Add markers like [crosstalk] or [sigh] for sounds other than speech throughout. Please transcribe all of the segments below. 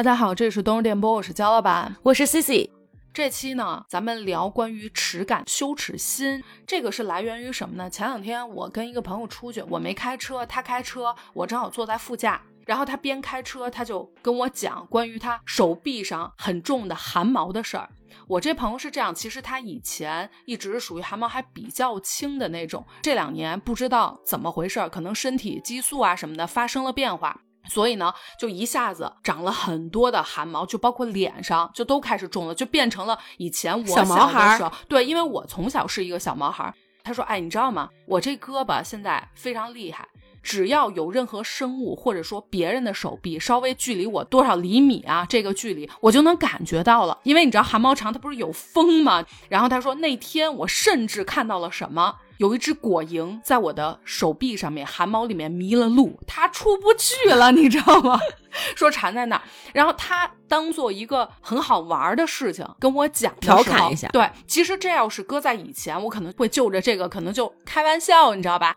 大家好，这里是冬日电波，我是焦老板，我是 Cici。这期呢，咱们聊关于耻感、羞耻心，这个是来源于什么呢？前两天我跟一个朋友出去，我没开车，他开车，我正好坐在副驾，然后他边开车，他就跟我讲关于他手臂上很重的汗毛的事儿。我这朋友是这样，其实他以前一直是属于汗毛还比较轻的那种，这两年不知道怎么回事，可能身体激素啊什么的发生了变化，所以呢，就一下子长了很多的汗毛，就包括脸上就都开始重了，就变成了以前我小毛孩的时候，对，因为我从小是一个小毛孩儿。他说：“哎，你知道吗？我这胳膊现在非常厉害。”只要有任何生物或者说别人的手臂稍微距离我多少厘米啊，这个距离我就能感觉到了。因为你知道汗毛长，它不是有风吗？然后他说那天我甚至看到了什么，有一只果蝇在我的手臂上面汗毛里面迷了路，它出不去了，你知道吗？[laughs] 说缠在那儿，然后他当做一个很好玩的事情跟我讲，调侃一下。对，其实这要是搁在以前，我可能会就着这个，可能就开玩笑，你知道吧？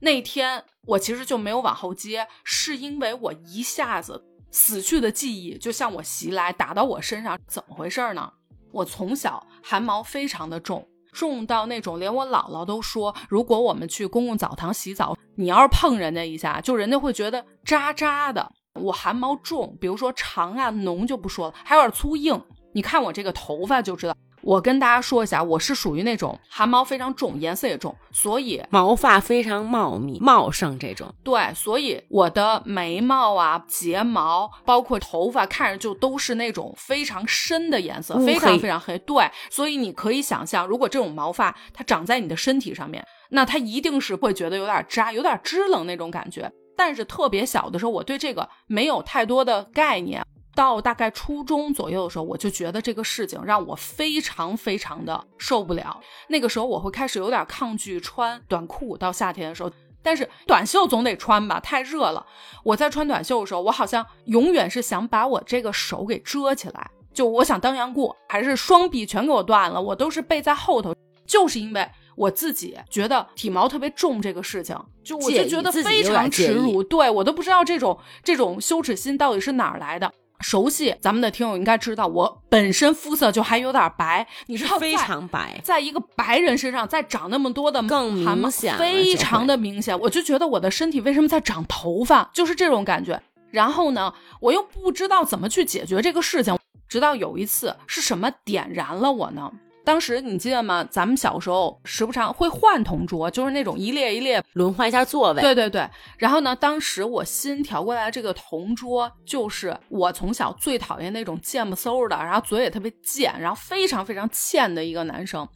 那天。我其实就没有往后接，是因为我一下子死去的记忆就向我袭来，打到我身上，怎么回事呢？我从小汗毛非常的重，重到那种连我姥姥都说，如果我们去公共澡堂洗澡，你要是碰人家一下，就人家会觉得渣渣的。我汗毛重，比如说长啊、浓就不说了，还有点粗硬。你看我这个头发就知道。我跟大家说一下，我是属于那种汗毛非常重，颜色也重，所以毛发非常茂密、茂盛这种。对，所以我的眉毛啊、睫毛，包括头发，看着就都是那种非常深的颜色，非常非常黑。对，所以你可以想象，如果这种毛发它长在你的身体上面，那它一定是会觉得有点扎、有点支棱那种感觉。但是特别小的时候，我对这个没有太多的概念。到大概初中左右的时候，我就觉得这个事情让我非常非常的受不了。那个时候我会开始有点抗拒穿短裤，到夏天的时候，但是短袖总得穿吧，太热了。我在穿短袖的时候，我好像永远是想把我这个手给遮起来，就我想当杨过，还是双臂全给我断了，我都是背在后头，就是因为我自己觉得体毛特别重这个事情，就我就觉得非常耻辱，对我都不知道这种这种羞耻心到底是哪儿来的。熟悉咱们的听友应该知道，我本身肤色就还有点白，你知道非常白，在一个白人身上再长那么多的更明显，非常的明显。我就觉得我的身体为什么在长头发，就是这种感觉。然后呢，我又不知道怎么去解决这个事情，直到有一次是什么点燃了我呢？当时你记得吗？咱们小时候时不常会换同桌，就是那种一列一列轮换一下座位。对对对。然后呢，当时我新调过来这个同桌，就是我从小最讨厌那种贱不嗖的，然后嘴也特别贱，然后非常非常欠的一个男生。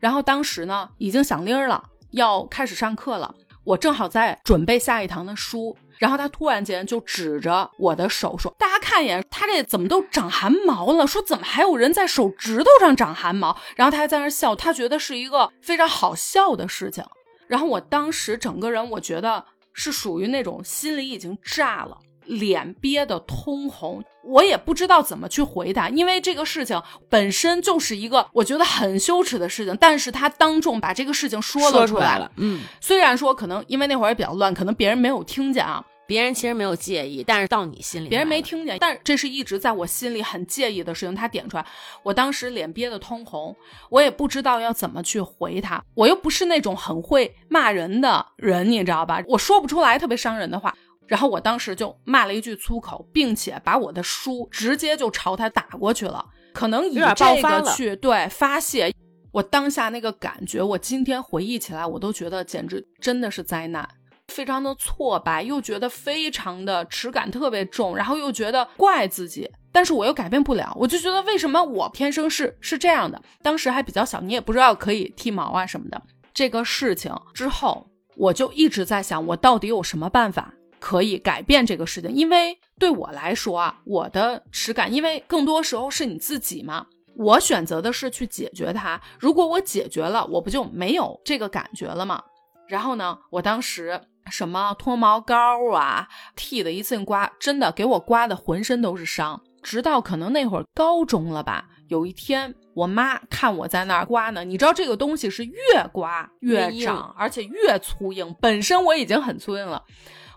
然后当时呢，已经响铃了，要开始上课了，我正好在准备下一堂的书。然后他突然间就指着我的手说：“大家看一眼，他这怎么都长汗毛了？说怎么还有人在手指头上长汗毛？”然后他还在那笑，他觉得是一个非常好笑的事情。然后我当时整个人，我觉得是属于那种心里已经炸了。脸憋得通红，我也不知道怎么去回答，因为这个事情本身就是一个我觉得很羞耻的事情。但是他当众把这个事情说了出来了，嗯，虽然说可能因为那会儿也比较乱，可能别人没有听见啊，别人其实没有介意，但是到你心里，别人没听见，但这是一直在我心里很介意的事情。他点出来，我当时脸憋得通红，我也不知道要怎么去回他，我又不是那种很会骂人的人，你知道吧？我说不出来特别伤人的话。然后我当时就骂了一句粗口，并且把我的书直接就朝他打过去了，可能以这个去对发泄。我当下那个感觉，我今天回忆起来，我都觉得简直真的是灾难，非常的挫败，又觉得非常的耻感特别重，然后又觉得怪自己，但是我又改变不了，我就觉得为什么我天生是是这样的？当时还比较小，你也不知道可以剃毛啊什么的。这个事情之后，我就一直在想，我到底有什么办法？可以改变这个事情，因为对我来说啊，我的耻感，因为更多时候是你自己嘛。我选择的是去解决它。如果我解决了，我不就没有这个感觉了吗？然后呢，我当时什么脱毛膏啊，剃的一次性刮，真的给我刮的浑身都是伤。直到可能那会儿高中了吧，有一天我妈看我在那儿刮呢，你知道这个东西是越刮越长，而且越粗硬。本身我已经很粗硬了。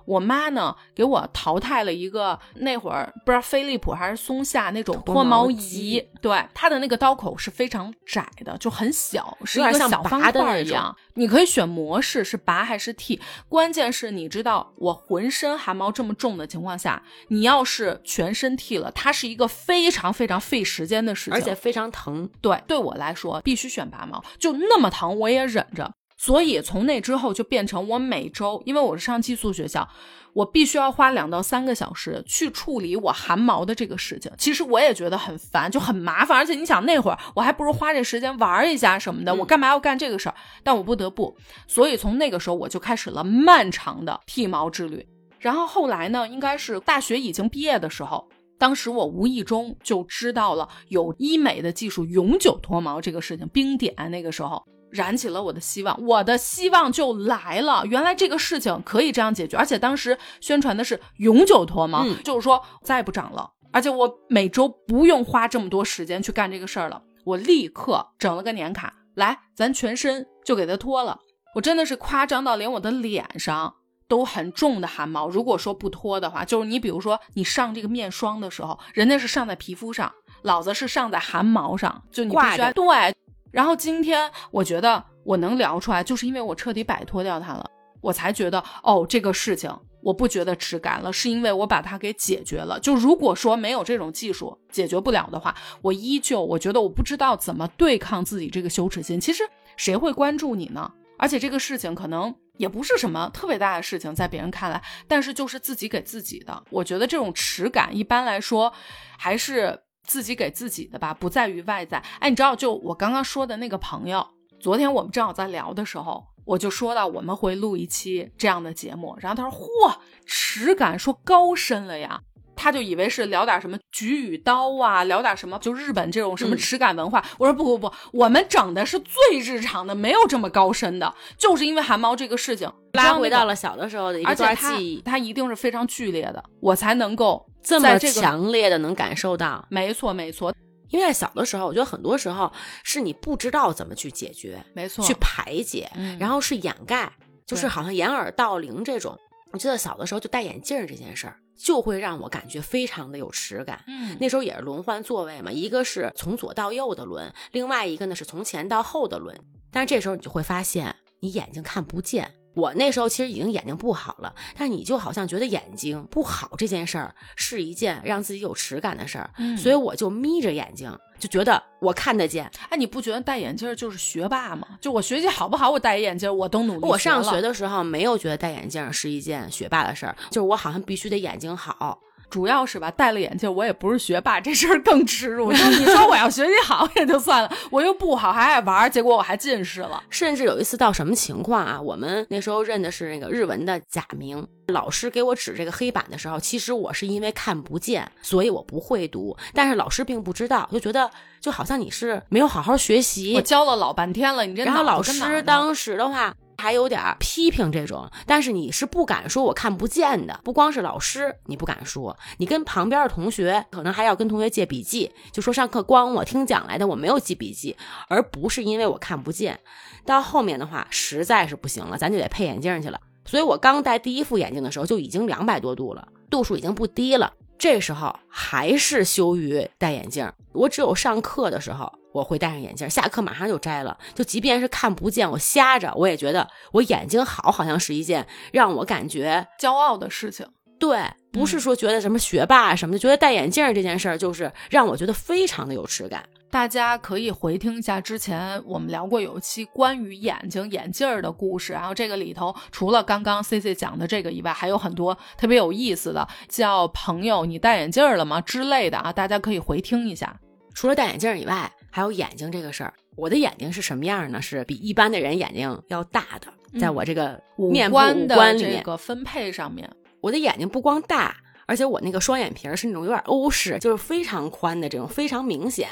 我妈呢给我淘汰了一个那会儿不知道飞利浦还是松下那种脱脱毛毛仪机，对，它的那个刀口是非常窄的，就很小，是一有点像个小方拔的一样。你可以选模式是拔还是剃，关键是你知道我浑身汗毛这么重的情况下，你要是全身剃了，它是一个非常非常费时间的事情，而且非常疼。对对我来说必须选拔毛，就那么疼我也忍着。所以从那之后就变成我每周，因为我是上寄宿学校，我必须要花两到三个小时去处理我汗毛的这个事情。其实我也觉得很烦，就很麻烦。而且你想那会儿我还不如花这时间玩一下什么的，嗯我干嘛要干这个事儿？但我不得不，所以从那个时候我就开始了漫长的剃毛之旅。然后后来呢，应该是大学已经毕业的时候，当时我无意中就知道了有医美的技术永久脱毛这个事情，冰点那个时候燃起了我的希望，我的希望就来了。原来这个事情可以这样解决，而且当时宣传的是永久脱毛，嗯就是说再也不长了，而且我每周不用花这么多时间去干这个事儿了，我立刻整了个年卡，来，咱全身就给它脱了。我真的是夸张到连我的脸上都很重的汗毛。如果说不脱的话，就是你比如说你上这个面霜的时候，人家是上在皮肤上，老子是上在汗毛上，就你必须对。然后今天我觉得我能聊出来，就是因为我彻底摆脱掉它了，我才觉得哦，这个事情我不觉得耻感了，是因为我把它给解决了。就如果说没有这种技术解决不了的话，我依旧我觉得我不知道怎么对抗自己这个羞耻心。其实谁会关注你呢？而且这个事情可能也不是什么特别大的事情，在别人看来，但是就是自己给自己的。我觉得这种耻感一般来说还是自己给自己的吧，不在于外在。哎，你知道，就我刚刚说的那个朋友，昨天我们正好在聊的时候，我就说到我们会录一期这样的节目，然后他说：“嚯，耻感说高深了呀。”他就以为是聊点什么菊与刀啊，聊点什么就日本这种什么嗯耻感文化。我说不不不，我们整的是最日常的，没有这么高深的，就是因为汗毛这个事情拉回到了，小的时候的一段记忆，它一定是非常剧烈的，我才能够这么强烈的能感受到。没错没错因为在小的时候，我觉得很多时候是你不知道怎么去解决、没错，去排解，嗯然后是掩盖，就是好像掩耳盗铃这种。我记得小的时候就戴眼镜儿这件事儿，就会让我感觉非常的有耻感。嗯那时候也是轮换座位嘛，一个是从左到右的轮，另外一个呢是从前到后的轮。但是这时候你就会发现，你眼睛看不见。我那时候其实已经眼睛不好了，但你就好像觉得眼睛不好这件事儿是一件让自己有耻感的事儿，嗯所以我就眯着眼睛，就觉得我看得见。哎，你不觉得戴眼镜就是学霸吗？就我学习好不好，我戴一眼镜我都努力。我上学的的时候没有觉得戴眼镜是一件学霸的事儿，就是我好像必须得眼睛好。主要是吧，戴了眼镜我也不是学霸，这事儿更耻辱。就你说我要学习好也就算了，我又不好，还爱玩，结果我还近视了。甚至有一次到什么情况啊？我们那时候认的是那个日文的假名，老师给我指这个黑板的时候，其实我是因为看不见，所以我不会读，但是老师并不知道，就觉得就好像你是没有好好学习我。教了老半天了，你这然后老师当时的话还有点批评这种，但是你是不敢说我看不见的，不光是老师你不敢说，你跟旁边的同学可能还要跟同学借笔记，就说上课光我听讲来的，我没有记笔记，而不是因为我看不见。到后面的话实在是不行了，咱就得配眼镜去了。所以我刚戴第一副眼镜的时候就已经两百多度了，度数已经不低了。这时候还是羞于戴眼镜，我只有上课的时候我会戴上眼镜，下课马上就摘了。就即便是看不见，我瞎着，我也觉得我眼睛好，好像是一件让我感觉骄傲的事情。对，不是说觉得什么学霸什么的，觉得戴眼镜这件事儿就是让我觉得非常的有耻感。大家可以回听一下之前我们聊过有一期关于眼睛眼镜儿的故事，然后这个里头除了刚刚 C C 讲的这个以外，还有很多特别有意思的，叫朋友你戴眼镜儿了吗之类的啊，大家可以回听一下。除了戴眼镜以外，还有眼睛这个事儿。我的眼睛是什么样呢？是比一般的人眼睛要大的，在我这个五官的这个分配上面，我的眼睛不光大，而且我那个双眼皮儿是那种有点欧式，就是非常宽的这种，非常明显。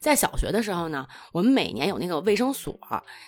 在小学的时候呢，我们每年有那个卫生所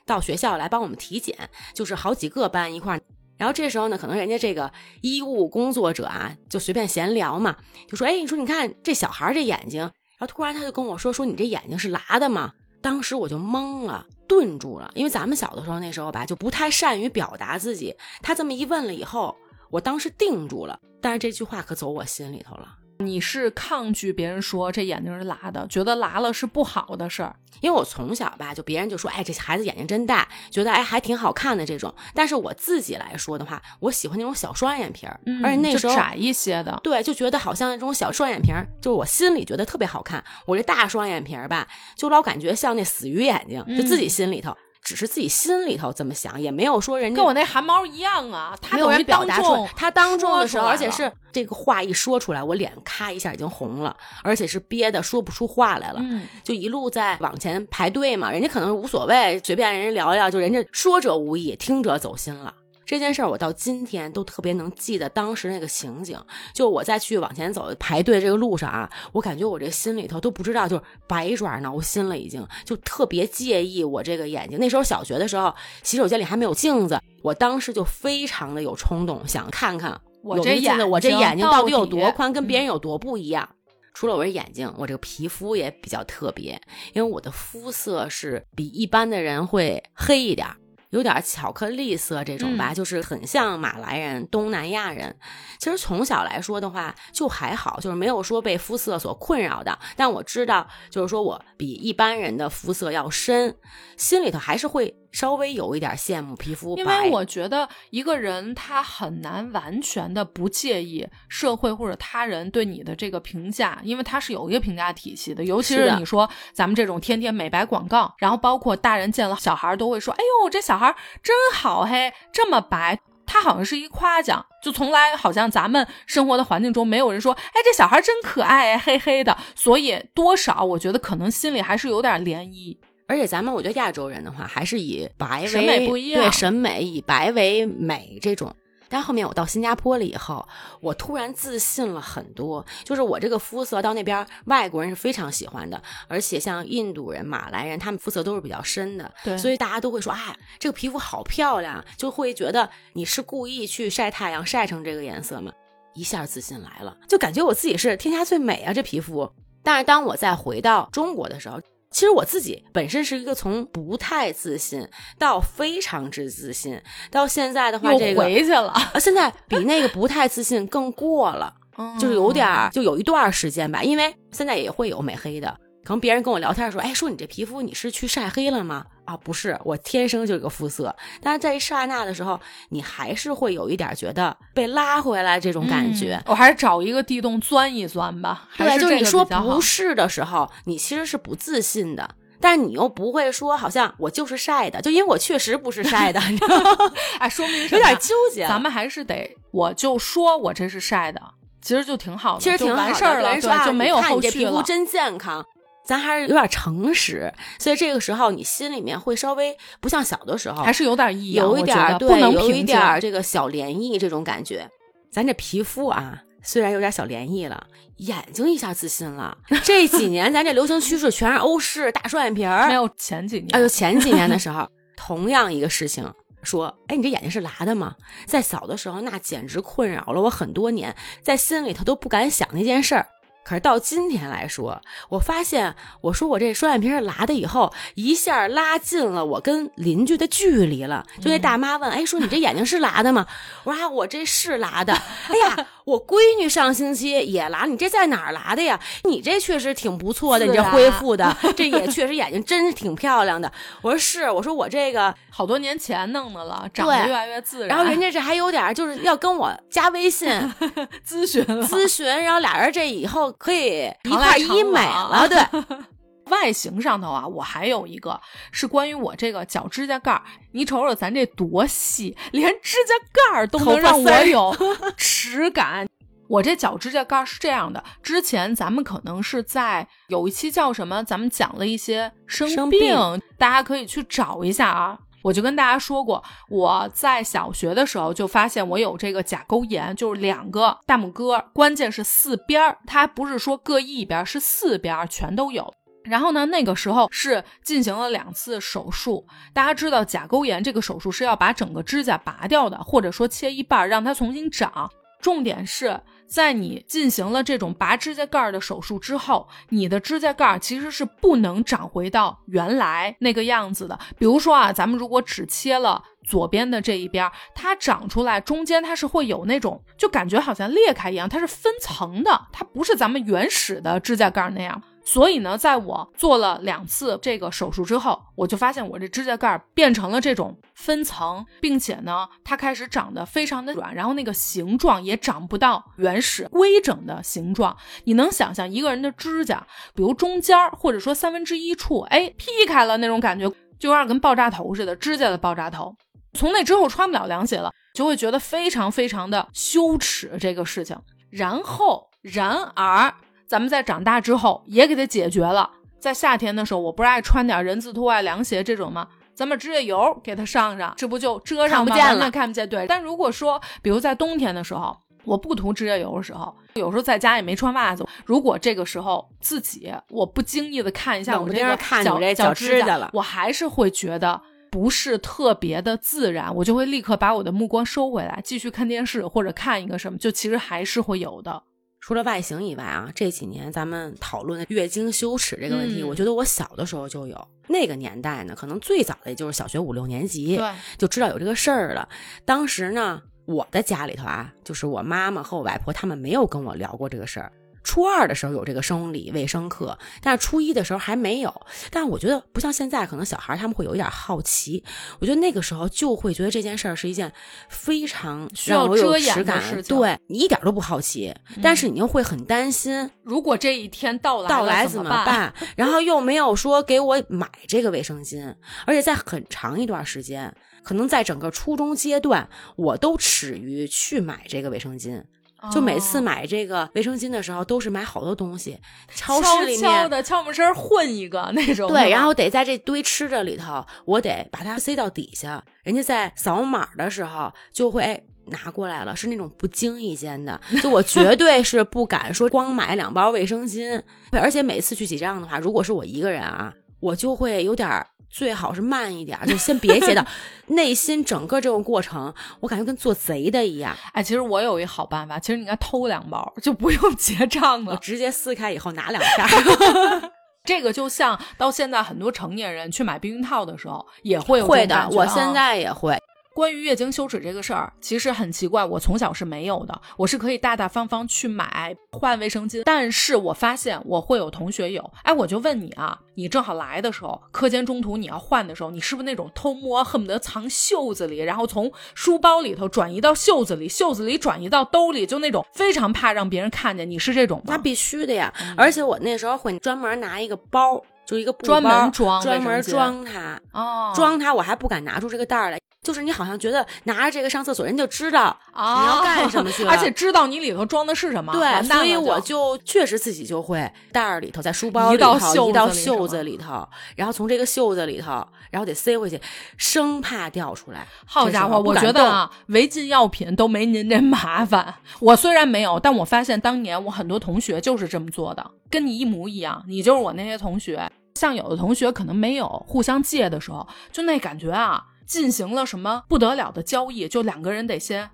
到学校来帮我们体检，就是好几个班一块儿。然后这时候呢，可能人家这个医务工作者啊，就随便闲聊嘛，就说：“哎，你说你看这小孩儿这眼睛。”然后突然他就跟我说：“说你这眼睛是拉的吗？”当时我就懵了，顿住了，因为咱们小的时候那时候吧，就不太善于表达自己。他这么一问了以后，我当时定住了，但是这句话可走我心里头了。你是抗拒别人说这眼睛是拉的，觉得拉了是不好的事儿。因为我从小吧，就别人就说，哎，这孩子眼睛真大，觉得哎还挺好看的这种。但是我自己来说的话，我喜欢那种小双眼皮儿，而且那时候窄一些的，对，就觉得好像那种小双眼皮儿，就我心里觉得特别好看。我这大双眼皮儿吧，就老感觉像那死鱼眼睛，就自己心里头。只是自己心里头这么想，也没有说人家跟我那汗毛一样啊。他没有人表达出来，他当众的时候，而且是这个话一说出来，我脸咔一下已经红了，而且是憋的说不出话来了。嗯，就一路在往前排队嘛，人家可能无所谓，随便人家聊聊，就人家说者无意，听者走心了。这件事儿我到今天都特别能记得当时那个情景，就我在去往前走排队这个路上啊，我感觉我这心里头都不知道，就是百爪挠心了，已经就特别介意我这个眼睛。那时候小学的时候，洗手间里还没有镜子，我当时就非常的有冲动，想看看我这眼睛，我这眼睛到底有多宽，跟别人有多不一样。除了我这眼睛，我这个皮肤也比较特别，因为我的肤色是比一般的人会黑一点。有点巧克力色这种吧，就是很像马来人、东南亚人。其实从小来说的话，就还好，就是没有说被肤色所困扰的。但我知道，就是说我比一般人的肤色要深，心里头还是会。稍微有一点羡慕皮肤，因为我觉得一个人他很难完全的不介意社会或者他人对你的这个评价，因为他是有一个评价体系的。尤其是你说咱们这种天天美白广告，然后包括大人见了小孩都会说：“哎呦，这小孩真好嘿，这么白。”他好像是一夸奖，就从来好像咱们生活的环境中没有人说：“哎，这小孩真可爱，黑黑的。”所以多少我觉得可能心里还是有点涟漪。而且咱们，我觉得亚洲人的话，还是以白为审美不一样，对审美以白为美这种。但后面我到新加坡了以后，我突然自信了很多，就是我这个肤色到那边外国人是非常喜欢的，而且像印度人、马来人，他们肤色都是比较深的，对，所以大家都会说，哎，这个皮肤好漂亮，就会觉得你是故意去晒太阳晒成这个颜色吗？一下自信来了，就感觉我自己是天下最美啊，这皮肤。但是当我再回到中国的时候。其实我自己本身是一个从不太自信到非常之自信，到现在的话，这个回去了，现在比那个不太自信更过了，就是有点儿，就有一段时间吧，因为现在也会有美黑的。可能别人跟我聊天说：“哎，说你这皮肤你是去晒黑了吗？”啊，不是，我天生就这个肤色。但是在一刹那的时候，你还是会有一点觉得被拉回来这种感觉。我还是找一个地洞钻一钻吧。对，就是你说不是的时候，你其实是不自信的，但是你又不会说好像我就是晒的，就因为我确实不是晒的。[laughs] 哎，说明有点纠结。咱们还是得，我就说我这是晒的，其实就挺好的，其实挺完事儿了，对，就没有后续了。皮肤真健康。咱还是有点诚实，所以这个时候你心里面会稍微不像小的时候，还是有点异样，有一点对，有一点这个小涟漪这种感觉。咱这皮肤啊，虽然有点小涟漪了，眼睛一下自信了。这几年咱这流行趋势全是欧式大双眼皮儿，没有前几年，哎呦前几年的时候，同样一个事情，说，哎，你这眼睛是拉的吗？在小的时候，那简直困扰了我很多年，在心里头都不敢想那件事儿。可是到今天来说，我发现我说我这双眼皮是拉的以后，一下拉近了我跟邻居的距离了。就那大妈问：“哎，说你这眼睛是拉的吗？”我说：“啊我这是拉的。”哎呀，我闺女上星期也拉，你这在哪儿拉的呀？你这确实挺不错的，你这恢复的，这也确实眼睛真是挺漂亮的。我说是，我说我这个好多年前弄的了，长得越来越自然。然后人家这还有点就是要跟我加微信 [laughs] 咨询咨询，然后俩人这以后。可以一块医美了，对。[laughs] 外形上头啊，我还有一个是关于我这个脚指甲盖儿。你瞅瞅咱这多细，连指甲盖儿都能让我有耻 [laughs] 感。我这脚指甲盖是这样的，之前咱们可能是在有一期叫什么，咱们讲了一些生病，大家可以去找一下啊。我就跟大家说过，我在小学的时候就发现我有这个甲沟炎，就是两个大拇哥，关键是四边儿，它不是说各一边，是四边全都有。然后呢，那个时候是进行了两次手术。大家知道甲沟炎这个手术是要把整个指甲拔掉的，或者说切一半让它重新长。重点是在你进行了这种拔指甲盖的手术之后，你的指甲盖其实是不能长回到原来那个样子的。比如说啊，咱们如果只切了左边的这一边，它长出来中间它是会有那种，就感觉好像裂开一样，它是分层的，它不是咱们原始的指甲盖那样。所以呢，在我做了两次这个手术之后，我就发现我这指甲盖变成了这种分层，并且呢，它开始长得非常的软，然后那个形状也长不到原始规整的形状。你能想象一个人的指甲，比如中间或者说三分之一处，哎，劈开了那种感觉，就有点跟爆炸头似的，指甲的爆炸头。从那之后穿不了凉鞋了，就会觉得非常非常的羞耻这个事情。然后，然而。咱们在长大之后也给它解决了。在夏天的时候，我不是爱穿点人字拖啊、凉鞋这种吗？咱们指甲油给它上上，这不就遮上吗？看不见，看不见。对。但如果说，比如在冬天的时候，我不涂指甲油的时候，有时候在家也没穿袜子，如果这个时候自己我不经意的看一下我这个脚脚指甲了，我还是会觉得不是特别的自然，我就会立刻把我的目光收回来，继续看电视或者看一个什么，就其实还是会有的。除了外形以外啊，这几年咱们讨论的月经羞耻这个问题，我觉得我小的时候就有。那个年代呢，可能最早的也就是小学五六年级，对，就知道有这个事儿了。当时呢，我的家里头啊，就是我妈妈和我外婆他们没有跟我聊过这个事儿。初二的时候有这个生理卫生课，但是初一的时候还没有。但是我觉得不像现在，可能小孩他们会有一点好奇。我觉得那个时候就会觉得这件事儿是一件非常需要遮掩的事情。对你一点都不好奇，但是你又会很担心，如果这一天到来到来怎么办？然后又没有说给我买这个卫生巾，而且在很长一段时间，可能在整个初中阶段，我都耻于去买这个卫生巾。就每次买这个卫生巾的时候，都是买好多东西，超市里面的悄没声混一个那种。对，然后得在这堆吃的里头，我得把它塞到底下，人家在扫码的时候就会拿过来了，是那种不经意间的。就我绝对是不敢说光买两包卫生巾，而且每次去结账的话，如果是我一个人啊，我就会有点。最好是慢一点，就先别结到。内心整个这个过程，我感觉跟做贼的一样。哎，其实我有一好办法，其实你应该偷两包，就不用结账了，直接撕开以后拿两片。[laughs] 这个就像到现在很多成年人去买避孕套的时候也会有会的，我现在也会。关于月经羞耻这个事儿，其实很奇怪，我从小是没有的，我是可以大大方方去买换卫生巾，但是我发现我会有同学有，哎，我就问你啊，你正好来的时候，课间中途你要换的时候，你是不是那种偷摸，恨不得藏袖子里，然后从书包里头转移到袖子里，袖子里转移到兜里，就那种非常怕让别人看见，你是这种吗？那必须的呀，而且我那时候会专门拿一个包。就一个专门装，专门装它，哦，装它，我还不敢拿出这个袋儿来。就是你好像觉得拿着这个上厕所，人就知道你要干什么去了，[laughs] 而且知道你里头装的是什么。对，所以我就确实自己就会袋儿里头，在书包里头一到袖子里头，然后从这个袖子里头，然后得塞回去，生怕掉出来。好家伙，我觉得啊，违禁药品都没您这麻烦。我虽然没有，但我发现当年我很多同学就是这么做的，跟你一模一样。你就是我那些同学。像有的同学可能没有互相借的时候，就那感觉啊，进行了什么不得了的交易，就两个人得先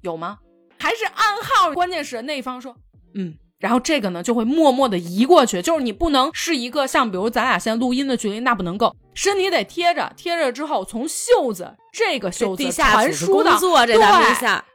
有吗？还是暗号？关键是那一方说嗯，然后这个呢就会默默的移过去，就是你不能是一个像比如咱俩现在录音的距离，那不能够，身体得贴着，贴着之后从袖子这个袖子传输到对，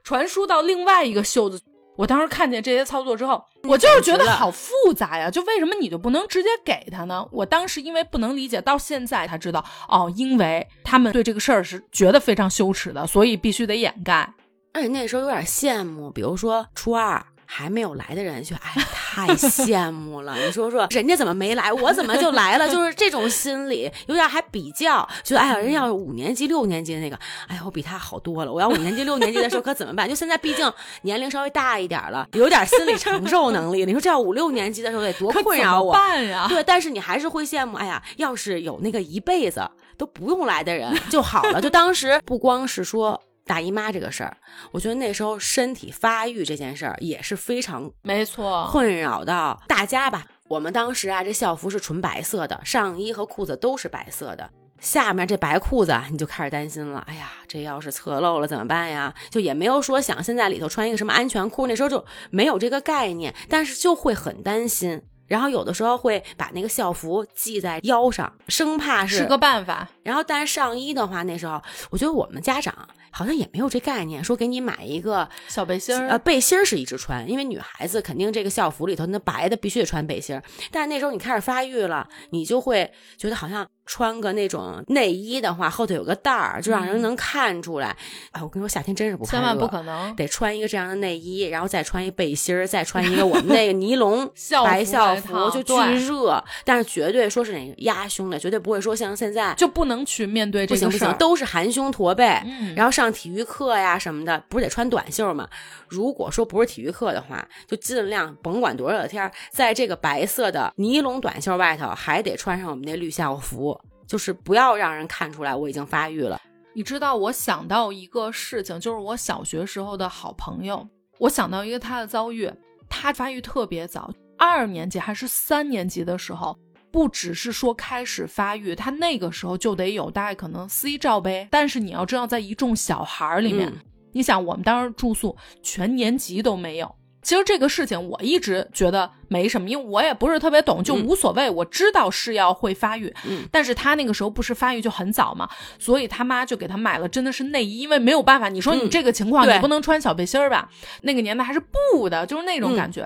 传输到另外一个袖子。我当时看见这些操作之后，我就是觉得好复杂呀！就为什么你就不能直接给他呢？我当时因为不能理解，到现在才知道哦，因为他们对这个事儿是觉得非常羞耻的，所以必须得掩盖。而且那时候有点羡慕，比如说初二。还没有来的人就哎，太羡慕了。你说说，人家怎么没来，我怎么就来了？就是这种心理，有点还比较，觉得哎呀，人要五年级、六年级的那个，哎呀，我比他好多了。我要五年级、六年级的时候可怎么办？就现在毕竟年龄稍微大一点了，有点心理承受能力。你说这要五六年级的时候得多困扰我？办呀？对，但是你还是会羡慕。哎呀，要是有那个一辈子都不用来的人就好了。就当时不光是说。大姨妈这个事儿，我觉得那时候身体发育这件事儿也是非常没错，困扰到大家吧。我们当时啊，这校服是纯白色的，上衣和裤子都是白色的。下面这白裤子你就开始担心了。哎呀，这要是侧漏了怎么办呀？就也没有说想现在里头穿一个什么安全裤，那时候就没有这个概念，但是就会很担心。然后有的时候会把那个校服系在腰上，生怕是是个办法。然后，但是上衣的话，那时候我觉得我们家长好像也没有这概念，说给你买一个小背心儿。呃，背心儿是一直穿，因为女孩子肯定这个校服里头那白的必须得穿背心儿。但是那时候你开始发育了，你就会觉得好像。穿个那种内衣的话，后头有个带儿，就让人能看出来。哎，我跟你说，夏天真是不千万不可能，得穿一个这样的内衣，然后再穿一背心儿，再穿一个我们那个 [laughs] 尼龙白校服，就巨热。但是绝对说是那个压胸的，绝对不会说像现在就不能去面对这个事儿，都是含胸驼背。然后上体育课呀什么的，不是得穿短袖吗？如果说不是体育课的话，就尽量甭管多热的天，在这个白色的尼龙短袖外头，还得穿上我们那绿校服。就是不要让人看出来我已经发育了。你知道，我想到一个事情，就是我小学时候的好朋友，我想到一个他的遭遇。他发育特别早，二年级还是三年级的时候，不只是说开始发育，他那个时候就得有大概可能 C 罩杯。但是你要知道，在一众小孩里面，你想我们当时住宿，全年级都没有。其实这个事情我一直觉得没什么，因为我也不是特别懂，就无所谓。我知道是要会发育，但是他那个时候不是发育就很早嘛，所以他妈就给他买了真的是内衣，因为没有办法，你说你这个情况你不能穿小背心儿吧？那个年代还是布的，就是那种感觉。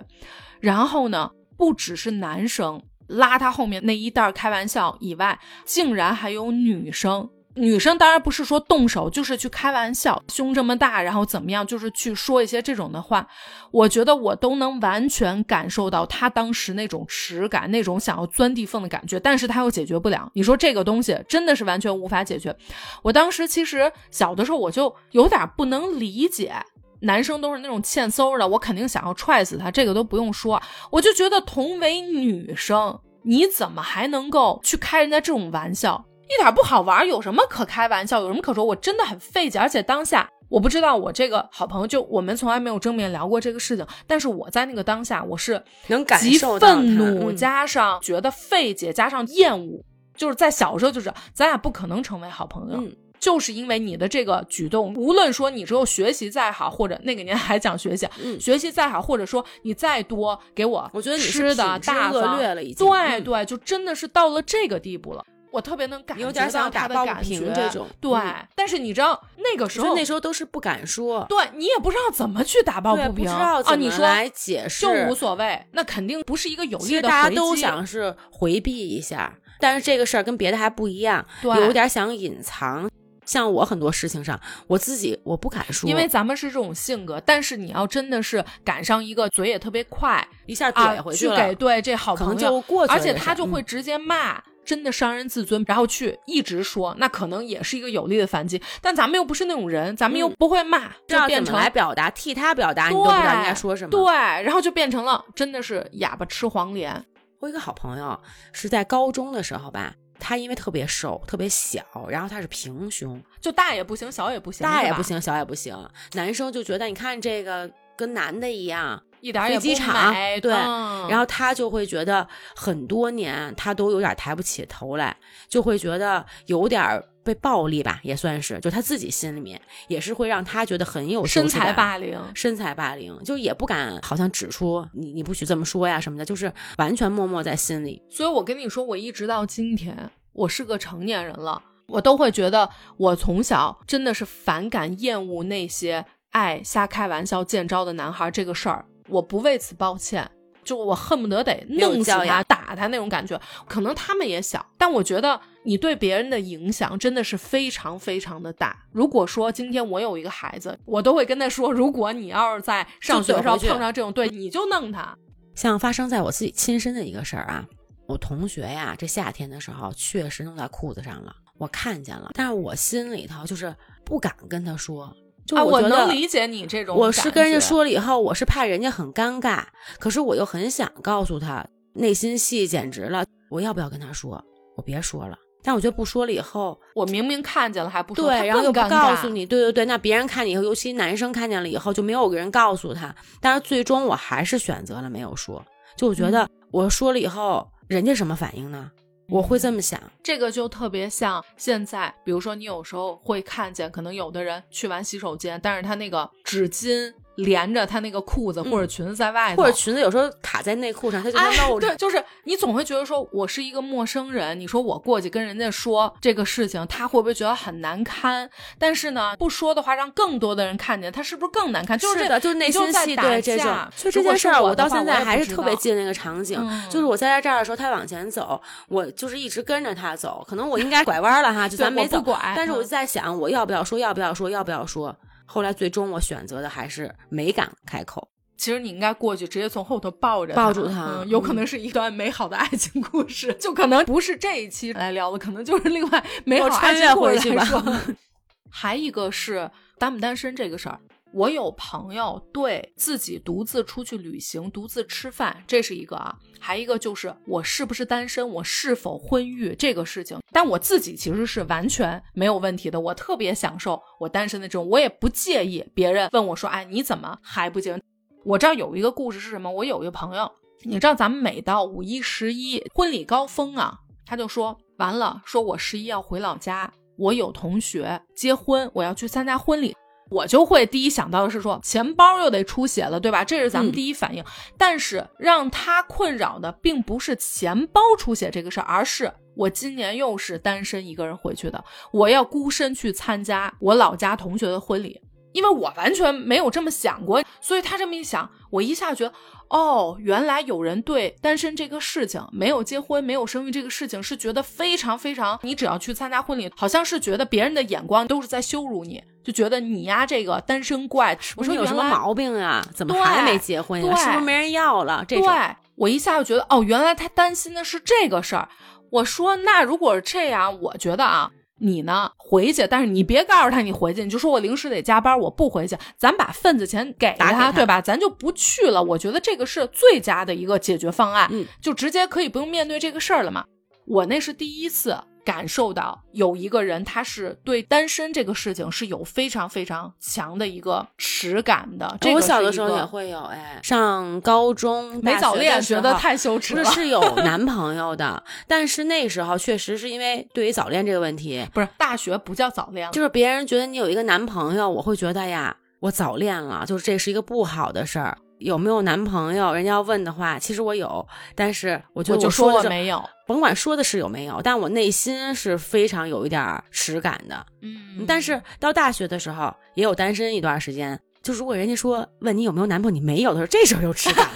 然后呢，不只是男生拉他后面内衣带开玩笑以外，竟然还有女生。女生当然不是说动手，就是去开玩笑，胸这么大，然后怎么样，就是去说一些这种的话。我觉得我都能完全感受到他当时那种耻感，那种想要钻地缝的感觉，但是他又解决不了。你说这个东西真的是完全无法解决。我当时其实小的时候我就有点不能理解，男生都是那种欠搜的，我肯定想要踹死他，这个都不用说。我就觉得同为女生，你怎么还能够去开人家这种玩笑？一点不好玩，有什么可开玩笑？有什么可说？我真的很费解。而且当下，我不知道我这个好朋友，就我们从来没有正面聊过这个事情。但是我在那个当下，我是能感受到愤怒，加上觉得费解，加上厌恶。就是在小时候，就是咱俩不可能成为好朋友，就是因为你的这个举动，无论说你之后学习再好，或者那个年还讲学习，学习再好，或者说你再多给我，我觉得你是的大恶劣了，已经对对，就真的是到了这个地步了。我特别能感觉到打抱不平，这种对，但是你知道那个时候，那时候都是不敢说，对你也不知道怎么去打抱不平，啊，你说来解释就无所谓，那肯定不是一个有利的大家都想是回避一下，但是这个事儿跟别的还不一样，有点想隐藏。像我很多事情上，我自己我不敢说，因为咱们是这种性格。但是你要真的是赶上一个嘴也特别快，一下怼回去了，给对这好朋友，就过去而且他就会直接骂。真的伤人自尊，然后去一直说，那可能也是一个有力的反击。但咱们又不是那种人，咱们又不会骂，就变成来表达替他表达，你都不知道应该说什么。对，然后就变成了真的是哑巴吃黄连。我一个好朋友是在高中的时候吧，他因为特别瘦，特别小，然后他是平胸，就大也不行，小也不行，大也不行，小也不行。男生就觉得你看这个跟男的一样。一点也不美，对，然后他就会觉得很多年他都有点抬不起头来，就会觉得有点被暴力吧，也算是，就他自己心里面也是会让他觉得很有身材霸凌，身材霸凌，就也不敢好像指出你你不许这么说呀什么的，就是完全默默在心里。所以我跟你说，我一直到今天，我是个成年人了，我都会觉得我从小真的是反感厌恶那些爱瞎开玩笑见招的男孩这个事儿。我不为此抱歉，就我恨不得得弄死他、打他那种感觉。可能他们也想，但我觉得你对别人的影响真的是非常非常的大。如果说今天我有一个孩子，我都会跟他说：如果你要是在上学的时候碰上这种，对，你就弄他。像发生在我自己亲身的一个事儿啊，我同学呀，这夏天的时候确实弄在裤子上了，我看见了，但是我心里头就是不敢跟他说。啊，我能理解你这种。我是跟人家说了以后，我是怕人家很尴尬，可是我又很想告诉他，内心戏简直了。我要不要跟他说？我别说了。但我觉得不说了以后，我明明看见了还不说，对，然后又不告诉你，对对对。那别人看见以后，尤其男生看见了以后，就没有个人告诉他。但是最终我还是选择了没有说。就我觉得我说了以后，人家什么反应呢？我会这么想。这个就特别像现在，比如说你有时候会看见，可能有的人去完洗手间，但是他那个纸巾。连着他那个裤子或者裙子在外头，或者裙子有时候卡在内裤上，他就能露着。对，就是你总会觉得说，我是一个陌生人，你说我过去跟人家说这个事情，他会不会觉得很难堪？但是呢，不说的话，让更多的人看见，他是不是更难看？就是的，就是内心戏对这种。就这件事儿，我到现在还是特别记得那个场景，就是我在他这儿的时候，他往前走，我就是一直跟着他走。可能我应该拐弯了哈，就咱没走。但是我就在想，我要不要说？要不要说？要不要说？后来最终我选择的还是没敢开口。其实你应该过去直接从后头抱着抱住他，有可能是一段美好的爱情故事，就可能不是这一期来聊的，可能就是另外美好爱情故事来说。[laughs] 还一个是单不单身这个事儿。我有朋友对自己独自出去旅行、独自吃饭，这是一个啊；还一个就是我是不是单身，我是否婚育这个事情。但我自己其实是完全没有问题的，我特别享受我单身的这种，我也不介意别人问我说：“哎，你怎么还不结婚？”我这儿有一个故事是什么？我有一个朋友，你知道咱们每到五一、十一婚礼高峰啊，他就说完了，说我十一要回老家，我有同学结婚，我要去参加婚礼。我就会第一想到的是说钱包又得出血了，对吧？这是咱们第一反应。但是让他困扰的并不是钱包出血这个事儿，而是我今年又是单身一个人回去的，我要孤身去参加我老家同学的婚礼。因为我完全没有这么想过，所以他这么一想，我一下觉得，哦，原来有人对单身这个事情，没有结婚、没有生育这个事情，是觉得非常非常。你只要去参加婚礼，好像是觉得别人的眼光都是在羞辱你，就觉得你呀这个单身怪。我说有什么毛病啊？怎么还没结婚呀？是不是没人要了？这对我一下就觉得，哦，原来他担心的是这个事儿。我说，那如果是这样，我觉得啊。你呢？回去，但是你别告诉他你回去，你就说我临时得加班，我不回去。咱把份子钱给他，对吧？咱就不去了。我觉得这个是最佳的一个解决方案，嗯，就直接可以不用面对这个事儿了嘛。我那是第一次。感受到有一个人，他是对单身这个事情是有非常非常强的一个耻感的。我小的时候也会有，哎，上高中没早恋觉得太羞耻了。是有 [laughs] 男朋友的，但是那时候确实是因为对于早恋这个问题，不是大学不叫早恋，就是别人觉得你有一个男朋友，我会觉得呀，我早恋了，就是这是一个不好的事儿。有没有男朋友？人家要问的话，其实我有，但是我就说我没有。甭管说的是有没有，但我内心是非常有一点耻感的。嗯，但是到大学的时候也有单身一段时间。就如果人家说问你有没有男朋友，你没有的时候，这时候有耻感，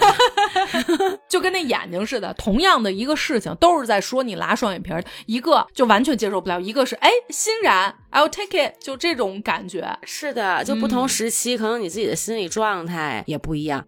[laughs] 就跟那眼睛似的。同样的一个事情，都是在说你拉双眼皮儿，一个就完全接受不了，一个是哎欣然，I'll take it，就这种感觉。是的，就不同时期，可能你自己的心理状态也不一样。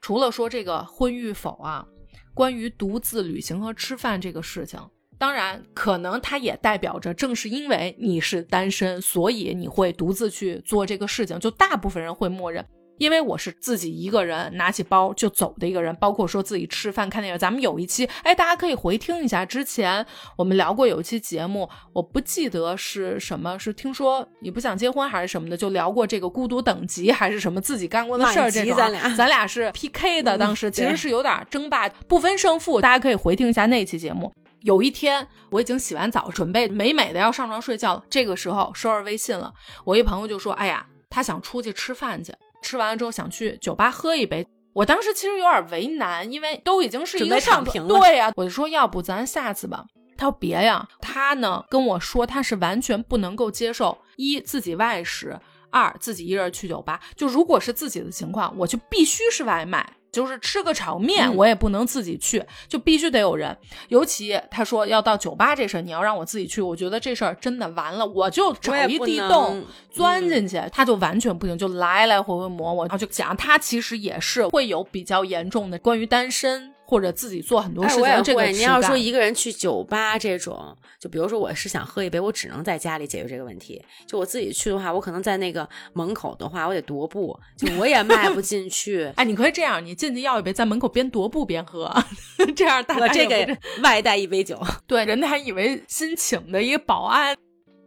除了说这个婚育否啊，关于独自旅行和吃饭这个事情，当然可能它也代表着，正是因为你是单身，所以你会独自去做这个事情，就大部分人会默认。因为我是自己一个人拿起包就走的一个人，包括说自己吃饭看电影。咱们有一期，哎，大家可以回听一下，之前我们聊过有一期节目，我不记得是什么，是听说你不想结婚还是什么的，就聊过这个孤独等级还是什么自己干过的事儿。这种咱俩 [laughs] 咱俩是 PK 的，当时其实是有点争霸，不分胜负。大家可以回听一下那期节目。有一天我已经洗完澡，准备美美的要上床睡觉了，这个时候收着微信了，我一朋友就说：“哎呀，他想出去吃饭去。”吃完了之后想去酒吧喝一杯，我当时其实有点为难，因为都已经是一个上平了，对呀，我就说要不咱下次吧。他说别呀，他呢跟我说他是完全不能够接受一自己外食，二自己一人去酒吧。就如果是自己的情况，我就必须是外卖。就是吃个炒面，我也不能自己去，就必须得有人。尤其他说要到酒吧这事儿，你要让我自己去，我觉得这事儿真的完了，我就找一地洞钻进去，他就完全不行，就来来回回磨我，然后就讲他其实也是会有比较严重的关于单身。或者自己做很多事情，这个你要说一个人去酒吧这种，就比如说我是想喝一杯，我只能在家里解决这个问题。就我自己去的话，我可能在那个门口的话，我得踱步，就我也迈不 [laughs] 进去。哎，你可以这样，你进去要一杯，在门口边踱步边喝，[laughs] 这样大家这个外带一杯酒。[laughs] 对，人家还以为新请的一个保安。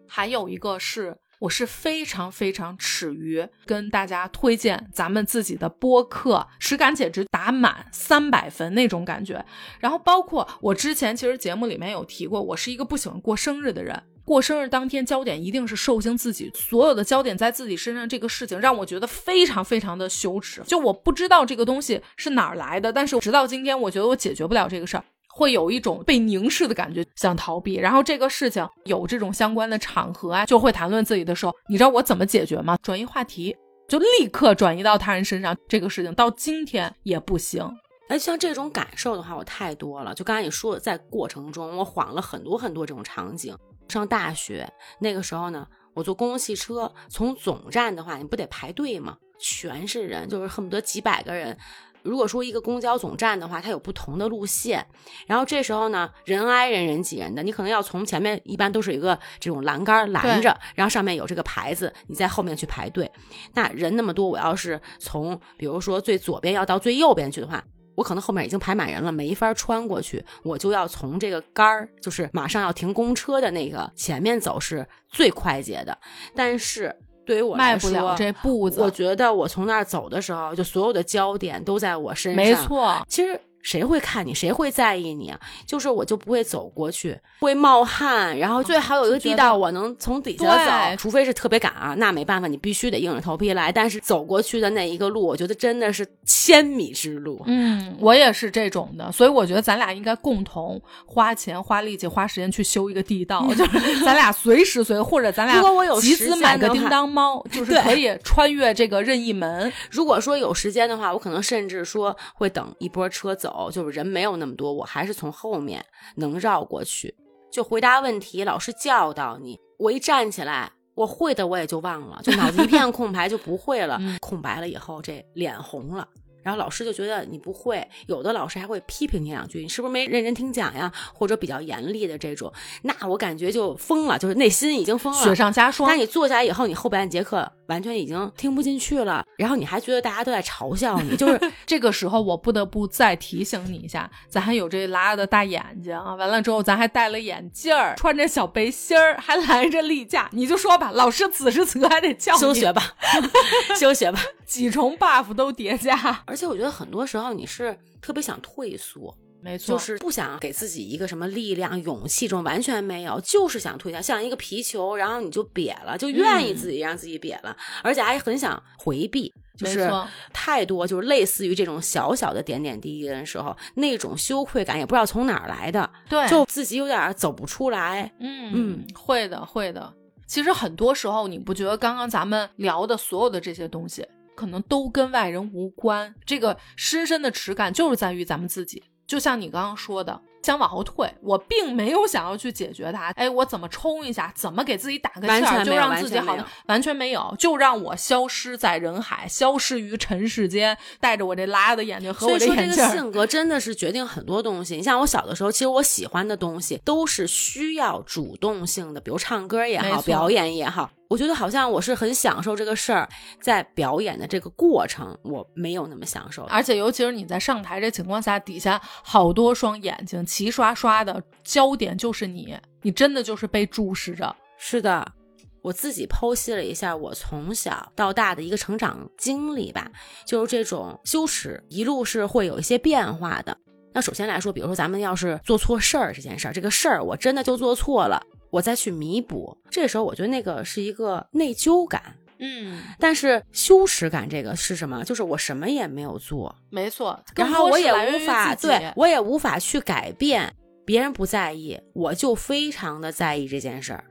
还有一个是。我是非常非常耻于跟大家推荐咱们自己的播客，实感简直打满三百分那种感觉。然后包括我之前其实节目里面有提过，我是一个不喜欢过生日的人。过生日当天，焦点一定是寿星自己，所有的焦点在自己身上，这个事情让我觉得非常非常的羞耻。就我不知道这个东西是哪儿来的，但是直到今天，我觉得我解决不了这个事儿。会有一种被凝视的感觉，想逃避。然后这个事情有这种相关的场合啊，就会谈论自己的时候，你知道我怎么解决吗？转移话题，就立刻转移到他人身上。这个事情到今天也不行。哎，像这种感受的话，我太多了。就刚才你说的，在过程中我晃了很多很多这种场景。上大学那个时候呢，我坐公共汽车，从总站的话，你不得排队吗？全是人，就是恨不得几百个人。如果说一个公交总站的话，它有不同的路线，然后这时候呢，人挨人人挤人的，你可能要从前面，一般都是一个这种栏杆拦着，然后上面有这个牌子，你在后面去排队。那人那么多，我要是从比如说最左边要到最右边去的话，我可能后面已经排满人了，没法穿过去，我就要从这个杆儿，就是马上要停公车的那个前面走，是最快捷的，但是。对于我迈不了这步子，我觉得我从那儿走的时候，就所有的焦点都在我身上。没错，其实。谁会看你？谁会在意你啊？就是我就不会走过去，会冒汗，然后最好有一个地道，我能从底下走，除非是特别赶啊，那没办法，你必须得硬着头皮来。但是走过去的那一个路，我觉得真的是千米之路。嗯，我也是这种的，所以我觉得咱俩应该共同花钱、花力气、花时间去修一个地道，[laughs] 就是咱俩随时随，或者咱俩如果我有集资买个叮当猫，[laughs] 就是可以穿越这个任意门。如果说有时间的话，我可能甚至说会等一波车走。就是人没有那么多，我还是从后面能绕过去，就回答问题。老师教导你，我一站起来，我会的我也就忘了，就脑子一片 [laughs] 空白，就不会了。空白了以后，这脸红了。然后老师就觉得你不会，有的老师还会批评你两句，你是不是没认真听讲呀？或者比较严厉的这种，那我感觉就疯了，就是内心已经疯了，雪上加霜。那你坐下来以后，你后半节课完全已经听不进去了，然后你还觉得大家都在嘲笑你，就是 [laughs] 这个时候我不得不再提醒你一下，咱还有这拉的大眼睛啊，完了之后咱还戴了眼镜儿，穿着小背心儿，还拦着例假，你就说吧，老师此时此刻还得叫休学吧，[laughs] 休学吧。几重 buff 都叠加，[laughs] 而且我觉得很多时候你是特别想退缩，没错，就是不想给自己一个什么力量、勇气，这种完全没有，就是想退下，像一个皮球，然后你就瘪了，就愿意自己让自己瘪了，而且还很想回避，就是太多，就是类似于这种小小的点点滴滴的时候，那种羞愧感也不知道从哪儿来的，对，就自己有点走不出来，嗯嗯，会的会的，其实很多时候你不觉得刚刚咱们聊的所有的这些东西。可能都跟外人无关，这个深深的耻感就是在于咱们自己。就像你刚刚说的。想往后退，我并没有想要去解决它。哎，我怎么冲一下？怎么给自己打个气儿，就让自己好？完全没有，就让我消失在人海，消失于尘世间，带着我这拉的眼睛和我这眼镜。所以说，这个性格真的是决定很多东西。你像我小的时候，其实我喜欢的东西都是需要主动性的，比如唱歌也好，表演也好。我觉得好像我是很享受这个事儿，在表演的这个过程，我没有那么享受。而且，尤其是你在上台这情况下，底下好多双眼睛。齐刷刷的焦点就是你，你真的就是被注视着。是的，我自己剖析了一下我从小到大的一个成长经历吧，就是这种羞耻一路是会有一些变化的。那首先来说，比如说咱们要是做错事儿这件事儿，这个事儿我真的就做错了，我再去弥补，这时候我觉得那个是一个内疚感。嗯，但是羞耻感这个是什么？就是我什么也没有做，没错。然后我也无法对我也无法去改变，别人不在意，我就非常的在意这件事儿。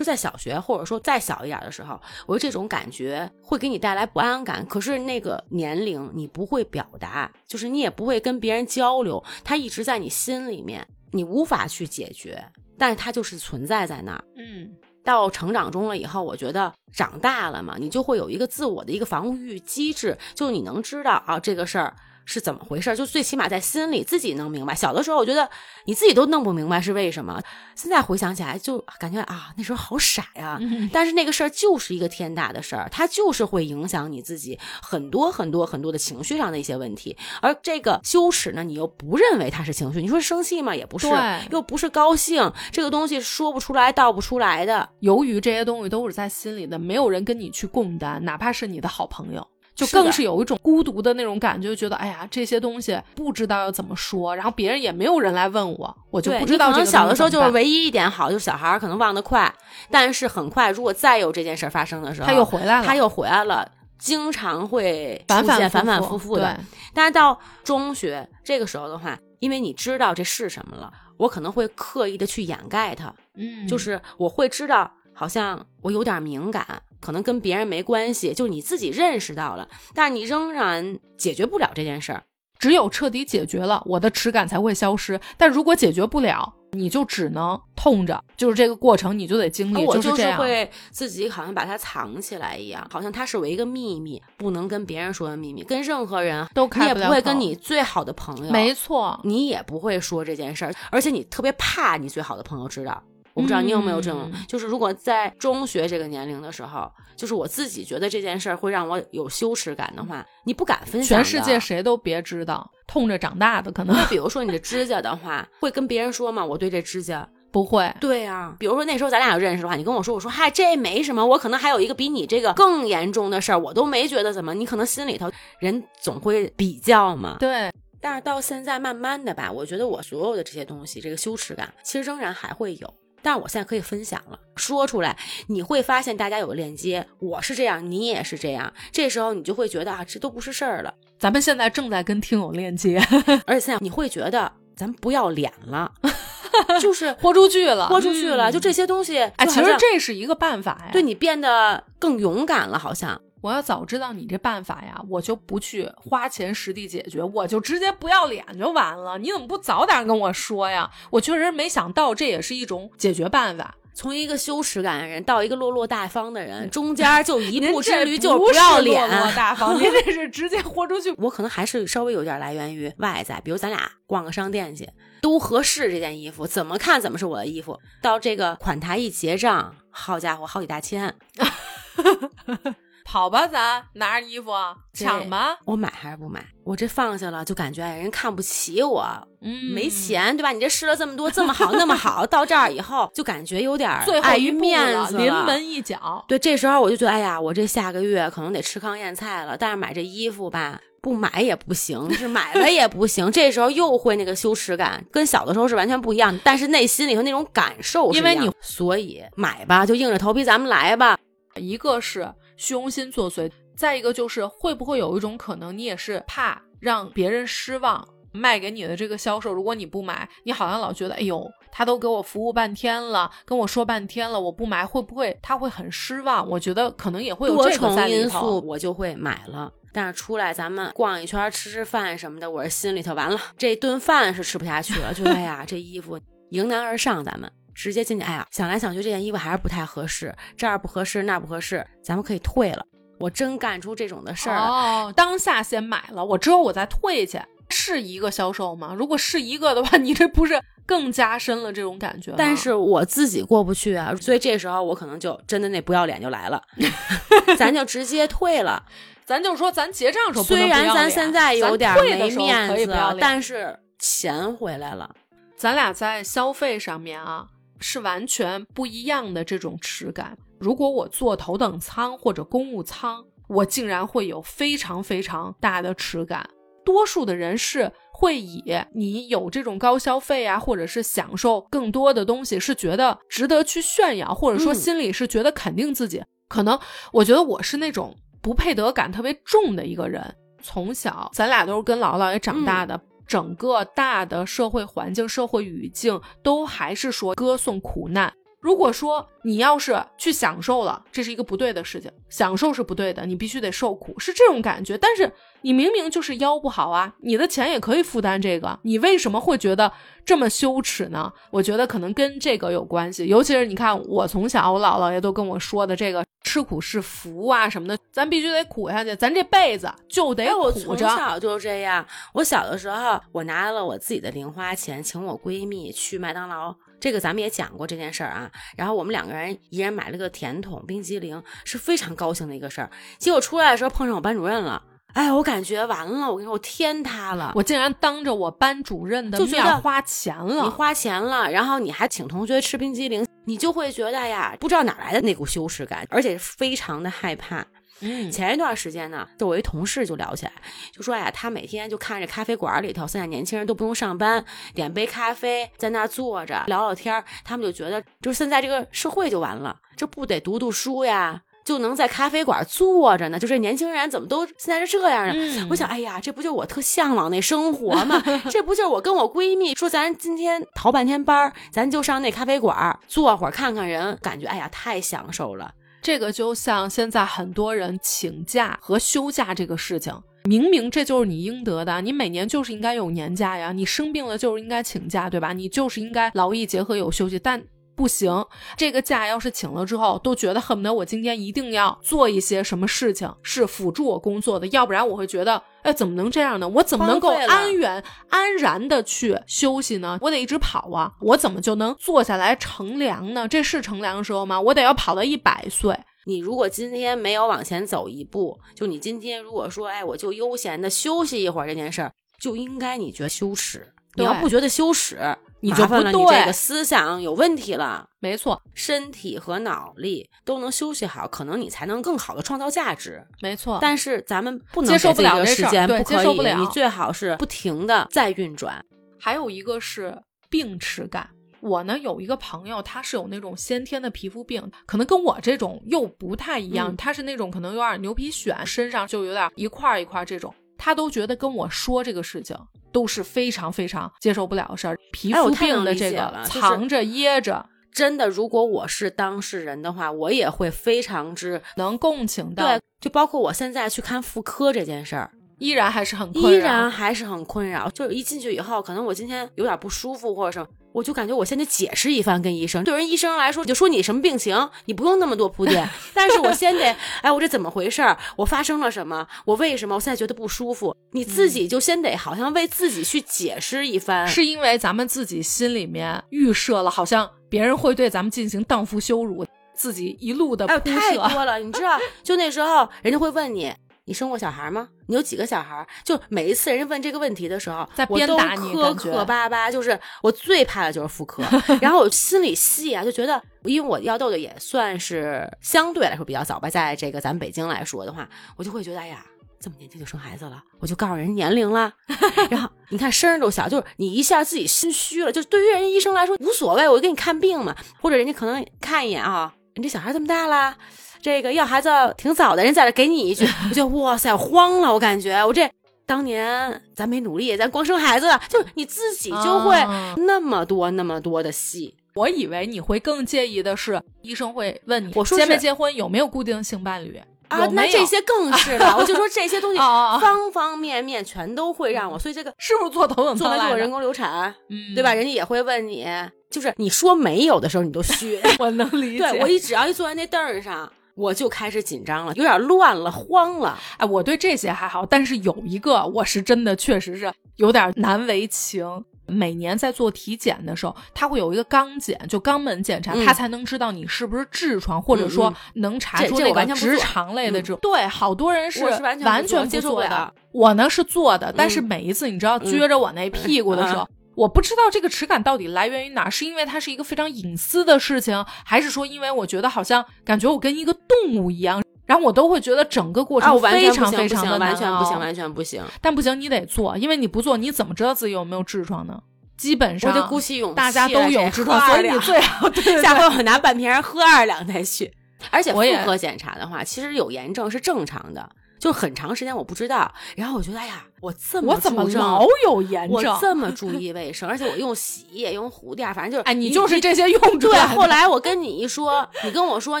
就在小学或者说再小一点的时候，我这种感觉会给你带来不安感。可是那个年龄你不会表达，就是你也不会跟别人交流，它一直在你心里面，你无法去解决，但是它就是存在在那儿。嗯。到成长中了以后，我觉得长大了嘛，你就会有一个自我的一个防御机制，就你能知道啊，这个事儿是怎么回事，就最起码在心里自己能明白。小的时候，我觉得你自己都弄不明白是为什么。现在回想起来，就感觉啊，那时候好傻呀。但是那个事儿就是一个天大的事儿，它就是会影响你自己很多很多很多的情绪上的一些问题。而这个羞耻呢，你又不认为它是情绪，你说生气嘛？也不是，又不是高兴，这个东西说不出来道不出来的。由于这些东西都是在心里的，没有人跟你去共担，哪怕是你的好朋友。就更是有一种孤独的那种感觉，觉得哎呀，这些东西不知道要怎么说，然后别人也没有人来问我，我就不知道。可能小的时候就是唯一一点好，就是小孩可能忘得快，但是很快，如果再有这件事发生的时候，他又回来了，他又回来了，经常会出现反反复复的。但是到中学这个时候的话，因为你知道这是什么了，我可能会刻意的去掩盖它，嗯，就是我会知道，好像我有点敏感。可能跟别人没关系，就你自己认识到了，但是你仍然解决不了这件事儿。只有彻底解决了，我的耻感才会消失。但如果解决不了，你就只能痛着，就是这个过程你就得经历。我就是会自己好像把它藏起来一样，好像它是我一个秘密，不能跟别人说的秘密，跟任何人都你也不会跟你最好的朋友，没错，你也不会说这件事儿，而且你特别怕你最好的朋友知道。我不知道你有没有这种，就是如果在中学这个年龄的时候，就是我自己觉得这件事儿会让我有羞耻感的话，你不敢分享。全世界谁都别知道，痛着长大的可能。比如说你的指甲的话，会跟别人说吗？我对这指甲 [laughs] 不会。对呀，比如说那时候咱俩认识的话，你跟我说，我说嗨，这没什么，我可能还有一个比你这个更严重的事儿，我都没觉得怎么。你可能心里头人总会比较嘛。对。但是到现在慢慢的吧，我觉得我所有的这些东西，这个羞耻感其实仍然还会有。但我现在可以分享了，说出来你会发现大家有个链接，我是这样，你也是这样，这时候你就会觉得啊，这都不是事儿了。咱们现在正在跟听友链接，[laughs] 而且现在你会觉得咱不要脸了，[laughs] 就是豁出去了，豁出去了，就这些东西，哎，其实这是一个办法呀，对你变得更勇敢了，好像。我要早知道你这办法呀，我就不去花钱实地解决，我就直接不要脸就完了。你怎么不早点跟我说呀？我确实没想到，这也是一种解决办法。从一个羞耻感的人到一个落落大方的人，中间就一步之驴，就是不要脸。落落大方，您这 [laughs] 是直接豁出去。我可能还是稍微有点来源于外在，比如咱俩逛个商店去，都合适这件衣服，怎么看怎么是我的衣服。到这个款台一结账，好家伙，好几大千。[laughs] 跑吧，咱拿着衣服抢吧。我买还是不买？我这放下了，就感觉人看不起我，嗯，没钱，对吧？你这试了这么多，这么好，那么好，到这儿以后就感觉有点碍于面子，临门一脚。对，这时候我就觉得，哎呀，我这下个月可能得吃糠咽菜了。但是买这衣服吧，不买也不行，是买了也不行。这时候又会那个羞耻感，跟小的时候是完全不一样。但是内心里头那种感受，因为你所以买吧，就硬着头皮咱们来吧。一个是。虚荣心作祟，再一个就是会不会有一种可能，你也是怕让别人失望，卖给你的这个销售，如果你不买，你好像老觉得，哎呦，他都给我服务半天了，跟我说半天了，我不买会不会他会很失望？我觉得可能也会有这个因素，我就会买了。但是出来咱们逛一圈，吃吃饭什么的，我是心里头完了，这顿饭是吃不下去了，就哎呀，这衣服迎难而上，咱们。直接进去，哎呀，想来想去，这件衣服还是不太合适，这儿不合适，那儿不合适，咱们可以退了。我真干出这种的事儿哦，当下先买了，我之后我再退去，是一个销售吗？如果是一个的话，你这不是更加深了这种感觉？但是我自己过不去啊，所以这时候我可能就真的那不要脸就来了，[laughs] 咱就直接退了，[laughs] 咱就说咱结账时候虽然咱现在有点没面子，但是钱回来了，咱俩在消费上面啊。是完全不一样的这种耻感。如果我坐头等舱或者公务舱，我竟然会有非常非常大的耻感。多数的人是会以你有这种高消费啊，或者是享受更多的东西，是觉得值得去炫耀，或者说心里是觉得肯定自己。可能我觉得我是那种不配得感特别重的一个人。从小咱俩都是跟姥姥姥爷长大的。整个大的社会环境、社会语境都还是说歌颂苦难。如果说你要是去享受了，这是一个不对的事情，享受是不对的，你必须得受苦，是这种感觉。但是你明明就是腰不好啊，你的钱也可以负担这个，你为什么会觉得这么羞耻呢？我觉得可能跟这个有关系，尤其是你看，我从小我姥姥爷都跟我说的这个，吃苦是福啊什么的，咱必须得苦下去，咱这辈子就得苦着。从小就是这样。我小的时候，我拿了我自己的零花钱，请我闺蜜去麦当劳。这个咱们也讲过这件事儿啊。然后我们两个人一人买了个甜筒冰激凌，是非常高兴的一个事儿。结果出来的时候碰上我班主任了，哎，我感觉完了，我跟你说，我天塌了。我竟然当着我班主任的面花钱了你，花钱了，然后你还请同学吃冰激凌，你就会觉得呀，不知道哪来的那股羞耻感，而且非常的害怕。嗯，前一段时间呢，就我一同事就聊起来，就说呀，他每天就看着咖啡馆里头，现在年轻人都不用上班，点杯咖啡，在那坐着聊聊天儿，他们就觉得，就是现在这个社会就完了，这不得读读书呀，就能在咖啡馆坐着呢，就这年轻人怎么都现在是这样呢？嗯我想，哎呀，这不就我特向往那生活吗？[laughs] 这不就是我跟我闺蜜说，咱今天逃半天班儿，咱就上那咖啡馆坐会儿，看看人，感觉哎呀，太享受了。这个就像现在很多人请假和休假这个事情，明明这就是你应得的，你每年就是应该有年假呀，你生病了就是应该请假，对吧？你就是应该劳逸结合有休息，但。不行，这个假要是请了之后，都觉得恨不得我今天一定要做一些什么事情是辅助我工作的，要不然我会觉得，哎，怎么能这样呢？我怎么能够安远安然的去休息呢？我得一直跑啊，我怎么就能坐下来乘凉呢？这是乘凉的时候吗？我得要跑到一百岁。你如果今天没有往前走一步，就你今天如果说，哎，我就悠闲的休息一会儿这件事儿，就应该你觉得羞耻。你要不觉得羞耻，你就不对你这个思想有问题了。没错，身体和脑力都能休息好，可能你才能更好的创造价值。没错。但是咱们不能接受不了这事儿这个时间，对不可以。接受不了你最好是不停的在运转。还有一个是病耻感。我呢有一个朋友，他是有那种先天的皮肤病，可能跟我这种又不太一样。嗯他是那种可能有点牛皮癣，身上就有点一块儿一块儿这种。他都觉得跟我说这个事情都是非常非常接受不了的事儿。皮肤病的这个藏着掖着，真的，如果我是当事人的话，我也会非常之能共情到，对，就包括我现在去看妇科这件事儿，依然还是很依困扰。然还是很困扰。就是一进去以后，可能我今天有点不舒服或者什么，我就感觉我先得解释一番跟医生。对人医生来说，就说你什么病情，你不用那么多铺垫，[laughs] 但是我先得，哎，我这怎么回事儿？我发生了什么？我为什么？我现在觉得不舒服？你自己就先得好像为自己去解释一番。是因为咱们自己心里面预设了，好像别人会对咱们进行荡妇羞辱，自己一路的哎呦，铺 [laughs] 太。多了！你知道，就那时候人家会问你。你生过小孩吗？你有几个小孩？就每一次人家问这个问题的时候，在我都鞭打你磕磕巴巴，就是我最怕的就是妇科。然后我心里细啊，就觉得，因为我要痘痘也算是相对来说比较早吧，在这个咱们北京来说的话，我就会觉得，哎呀，这么年轻就生孩子了，我就告诉人年龄了。[laughs] 然后你看声儿都小，就是你一下自己心虚了。就对于人家医生来说无所谓，我就给你看病嘛，或者人家可能看一眼啊，你这小孩这么大啦。这个要孩子挺早的，人在这给你一句，[laughs] 我就哇塞慌了，我感觉我这当年咱没努力，咱光生孩子了，就你自己就会啊那么多那么多的戏。我以为你会更介意的是，医生会问你我说结没结婚，有没有固定性伴侣啊那这些更是了，[laughs] 我就说这些东西方方面面全都会让我，所以这个是不是做头等做舱做人工流产，嗯，对吧？？人家也会问你，就是你说没有的时候你都虚，[laughs] 我能理解。对我一只要一坐在那凳儿上，我就开始紧张了，有点乱了，慌了。哎，我对这些还好，但是有一个我是真的确实是有点难为情。每年在做体检的时候，他会有一个肛检，就肛门检查，嗯他才能知道你是不是痔疮，或者说嗯能查出那个直肠类的嗯这种。对，好多人是完全不完全做不了。我呢是做的，但是嗯每一次你知道嗯撅着我那屁股的时候。嗯我不知道这个耻感到底来源于哪儿，是因为它是一个非常隐私的事情，还是说因为我觉得好像感觉我跟一个动物一样，然后我都会觉得整个过程非全不行，不行，常非常的完全不行，难熬完全不行。但不行，你得做，因为你不做，你怎么知道自己有没有痔疮呢？基本上我就鼓起勇气，大家都有痔疮，所以你最好 [laughs] 下回我拿半瓶儿喝二两再去。而且妇我也科检查的话，其实有炎症是正常的，就很长时间我不知道，然后我觉得哎呀，我这么我怎么老有炎症我？这么注意卫生，而且我用洗衣液、用护垫，反正就是哎，你就是这些用出对，后来我跟你一说，你跟我说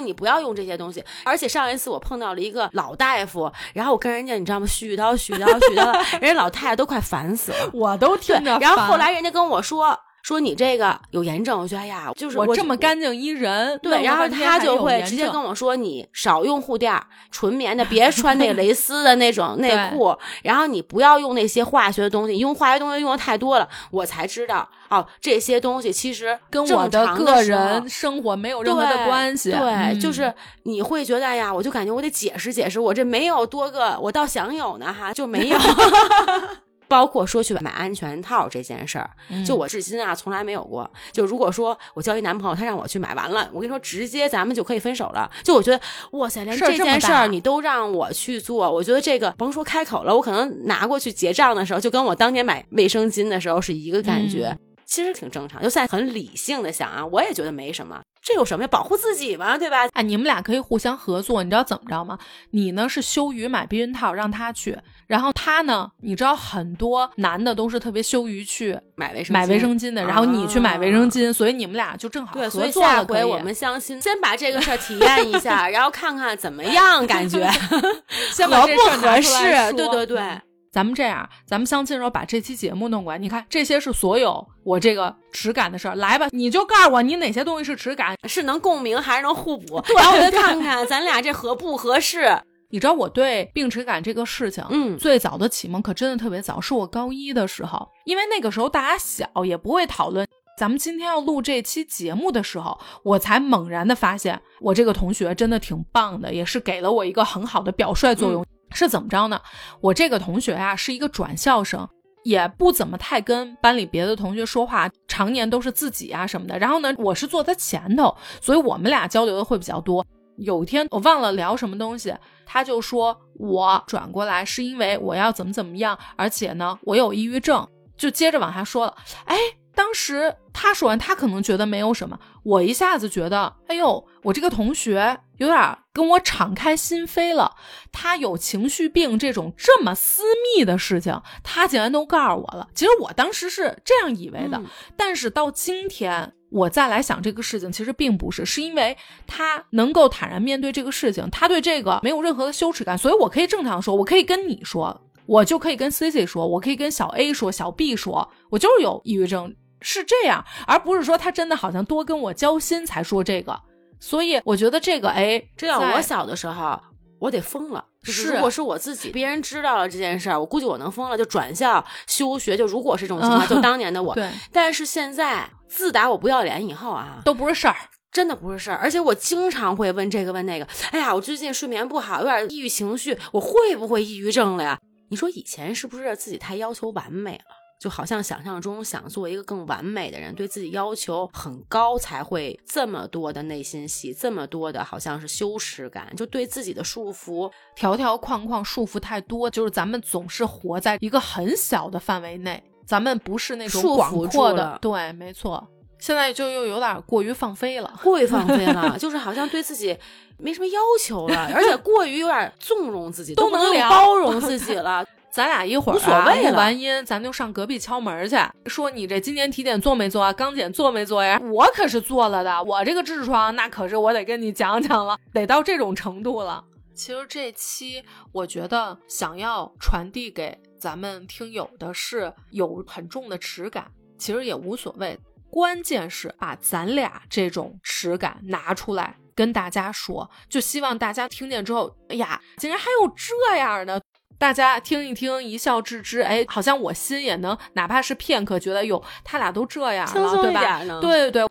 你不要用这些东西，而且上一次我碰到了一个老大夫，然后我跟人家你知道吗？絮叨絮叨絮叨，人家老太太都快烦死了。我都听着，然后后来人家跟我说，说你这个有炎症，我觉得哎呀，就是我这么干净一人，对，然后他就会直接跟我说你少用护垫，纯棉的，别穿那个蕾丝的那种 [laughs] 内裤，然后你不要用那些化学的东西，用化学东西用的太多了，我才知道哦，这些东西其实跟我的个人生活没有任何的关系。对，嗯就是你会觉得哎呀，我就感觉我得解释解释，我这没有多个，我倒想有呢哈，就没有。[laughs] 包括说去买安全套这件事儿，嗯就我至今啊从来没有过。就如果说我交一男朋友，他让我去买，完了，我跟你说，直接咱们就可以分手了。就我觉得，哇塞，连这件事儿你都让我去做，我觉得这个甭说开口了，我可能拿过去结账的时候，就跟我当年买卫生巾的时候是一个感觉。嗯其实挺正常，就现在很理性的想啊，我也觉得没什么，这有什么呀？保护自己嘛，对吧？哎，你们俩可以互相合作，你知道怎么着吗？你呢是羞于买避孕套，让他去，然后他呢，你知道很多男的都是特别羞于去买卫生买卫巾生巾的，然后你去买卫生啊巾，所以你们俩就正好对，所合以下作了可以。回我们相亲，先把这个事儿体验一下，[laughs] 然后看看怎么样，感觉 [laughs] 先把合不合适？对对对，嗯咱们这样，咱们相亲的时候把这期节目弄过来，你看这些是所有我这个耻感的事儿，来吧，你就告诉我你哪些东西是耻感。是能共鸣还是能互补？[laughs] 然后我再看看咱俩这合不合适。你知道我对病耻感这个事情，嗯最早的启蒙可真的特别早，是我高一的时候，因为那个时候大家小，也不会讨论。咱们今天要录这期节目的时候，我才猛然的发现，我这个同学真的挺棒的，也是给了我一个很好的表率作用。是怎么着呢？我这个同学啊，是一个转校生，也不怎么太跟班里别的同学说话，常年都是自己啊什么的。然后呢，我是坐他前头，所以我们俩交流的会比较多。有一天我忘了聊什么东西，他就说我转过来是因为我要怎么怎么样，而且呢我有抑郁症，就接着往下说了。哎，当时他说完，他可能觉得没有什么，我一下子觉得，哎呦，我这个同学有点跟我敞开心扉了。他有情绪病这种这么私密的事情，他竟然都告诉我了。其实我当时是这样以为的，嗯但是到今天我再来想这个事情，其实并不是，是因为他能够坦然面对这个事情，他对这个没有任何的羞耻感，所以我可以正常说，我可以跟你说，我就可以跟 C C 说，我可以跟小 A 说，小 B 说，我就是有抑郁症，是这样，而不是说他真的好像多跟我交心才说这个。所以我觉得这个，哎，这要我小的时候，我得疯了。就是是如果是我自己，别人知道了这件事儿，我估计我能疯了，就转校休学。就如果是这种情况，嗯 [laughs] 就当年的我。对但是现在，自打我不要脸以后啊，都不是事儿。真的不是事儿，而且我经常会问这个问那个。哎呀，我最近睡眠不好，有点抑郁情绪，我会不会抑郁症了呀？你说以前是不是自己太要求完美了？就好像想象中想做一个更完美的人，对自己要求很高，才会这么多的内心戏，这么多的好像是羞耻感，就对自己的束缚。条条框框束缚太多，就是咱们总是活在一个很小的范围内，咱们不是那种束缚广阔的。对，没错。现在就又有点过于放飞了。过于放飞了，[laughs] 就是好像对自己没什么要求了，而且过于有点纵容自己，都能包容自己了。咱俩一会儿、啊、无所谓完音，咱就上隔壁敲门去，说你这今年体检做没做啊？刚检做没做呀？我可是做了的，我这个痔疮那可是我得跟你讲讲了，得到这种程度了。其实这期我觉得想要传递给咱们听友的是有很重的耻感，其实也无所谓，关键是把咱俩这种耻感拿出来跟大家说，就希望大家听见之后，哎呀，竟然还有这样的。大家听一听，一笑置之，哎，好像我心也能，哪怕是片刻，觉得哟，他俩都这样了，对吧？对对对。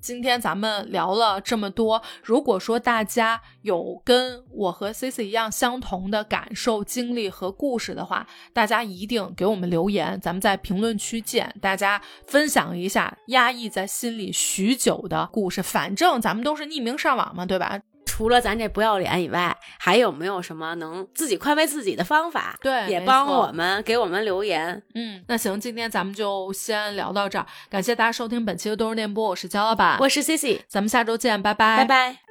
今天咱们聊了这么多，如果说大家有跟我和 C C 一样相同的感受、经历和故事的话，大家一定给我们留言，咱们在评论区见。大家分享一下压抑在心里许久的故事，反正咱们都是匿名上网嘛，对吧？除了咱这不要脸以外，还有没有什么能自己宽慰自己的方法？对也帮我们给我们留言。嗯，那行，今天咱们就先聊到这儿，感谢大家收听本期的都市电波，我是焦老板，我是 C C，咱们下周见，拜拜，拜拜。